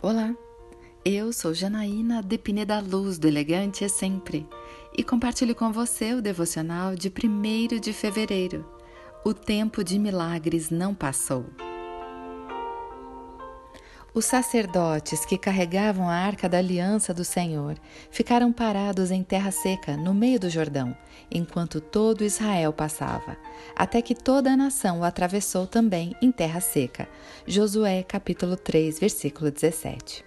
Olá, eu sou Janaína Depine da Luz do Elegante é Sempre e compartilho com você o devocional de 1 de fevereiro. O tempo de milagres não passou. Os sacerdotes que carregavam a arca da aliança do Senhor ficaram parados em terra seca, no meio do Jordão, enquanto todo Israel passava, até que toda a nação o atravessou também em terra seca. Josué capítulo 3, versículo 17.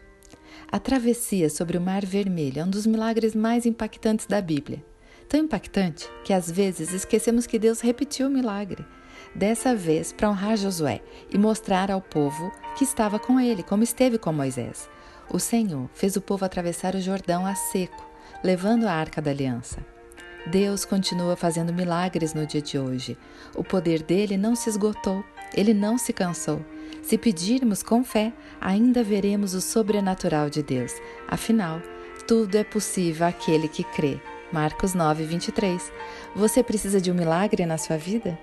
A travessia sobre o Mar Vermelho é um dos milagres mais impactantes da Bíblia. Tão impactante que às vezes esquecemos que Deus repetiu o milagre dessa vez para honrar Josué e mostrar ao povo que estava com ele, como esteve com Moisés. O Senhor fez o povo atravessar o Jordão a seco, levando a arca da aliança. Deus continua fazendo milagres no dia de hoje. O poder dele não se esgotou, ele não se cansou. Se pedirmos com fé, ainda veremos o sobrenatural de Deus. Afinal, tudo é possível àquele que crê. Marcos 9, 23. Você precisa de um milagre na sua vida?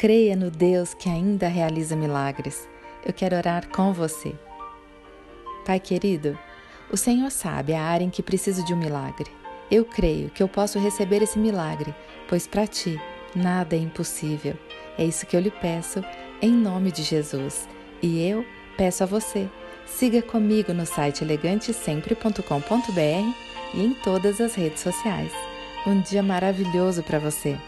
Creia no Deus que ainda realiza milagres. Eu quero orar com você. Pai querido, o Senhor sabe a área em que preciso de um milagre. Eu creio que eu posso receber esse milagre, pois para ti nada é impossível. É isso que eu lhe peço, em nome de Jesus. E eu peço a você, siga comigo no site elegantesempre.com.br e em todas as redes sociais. Um dia maravilhoso para você!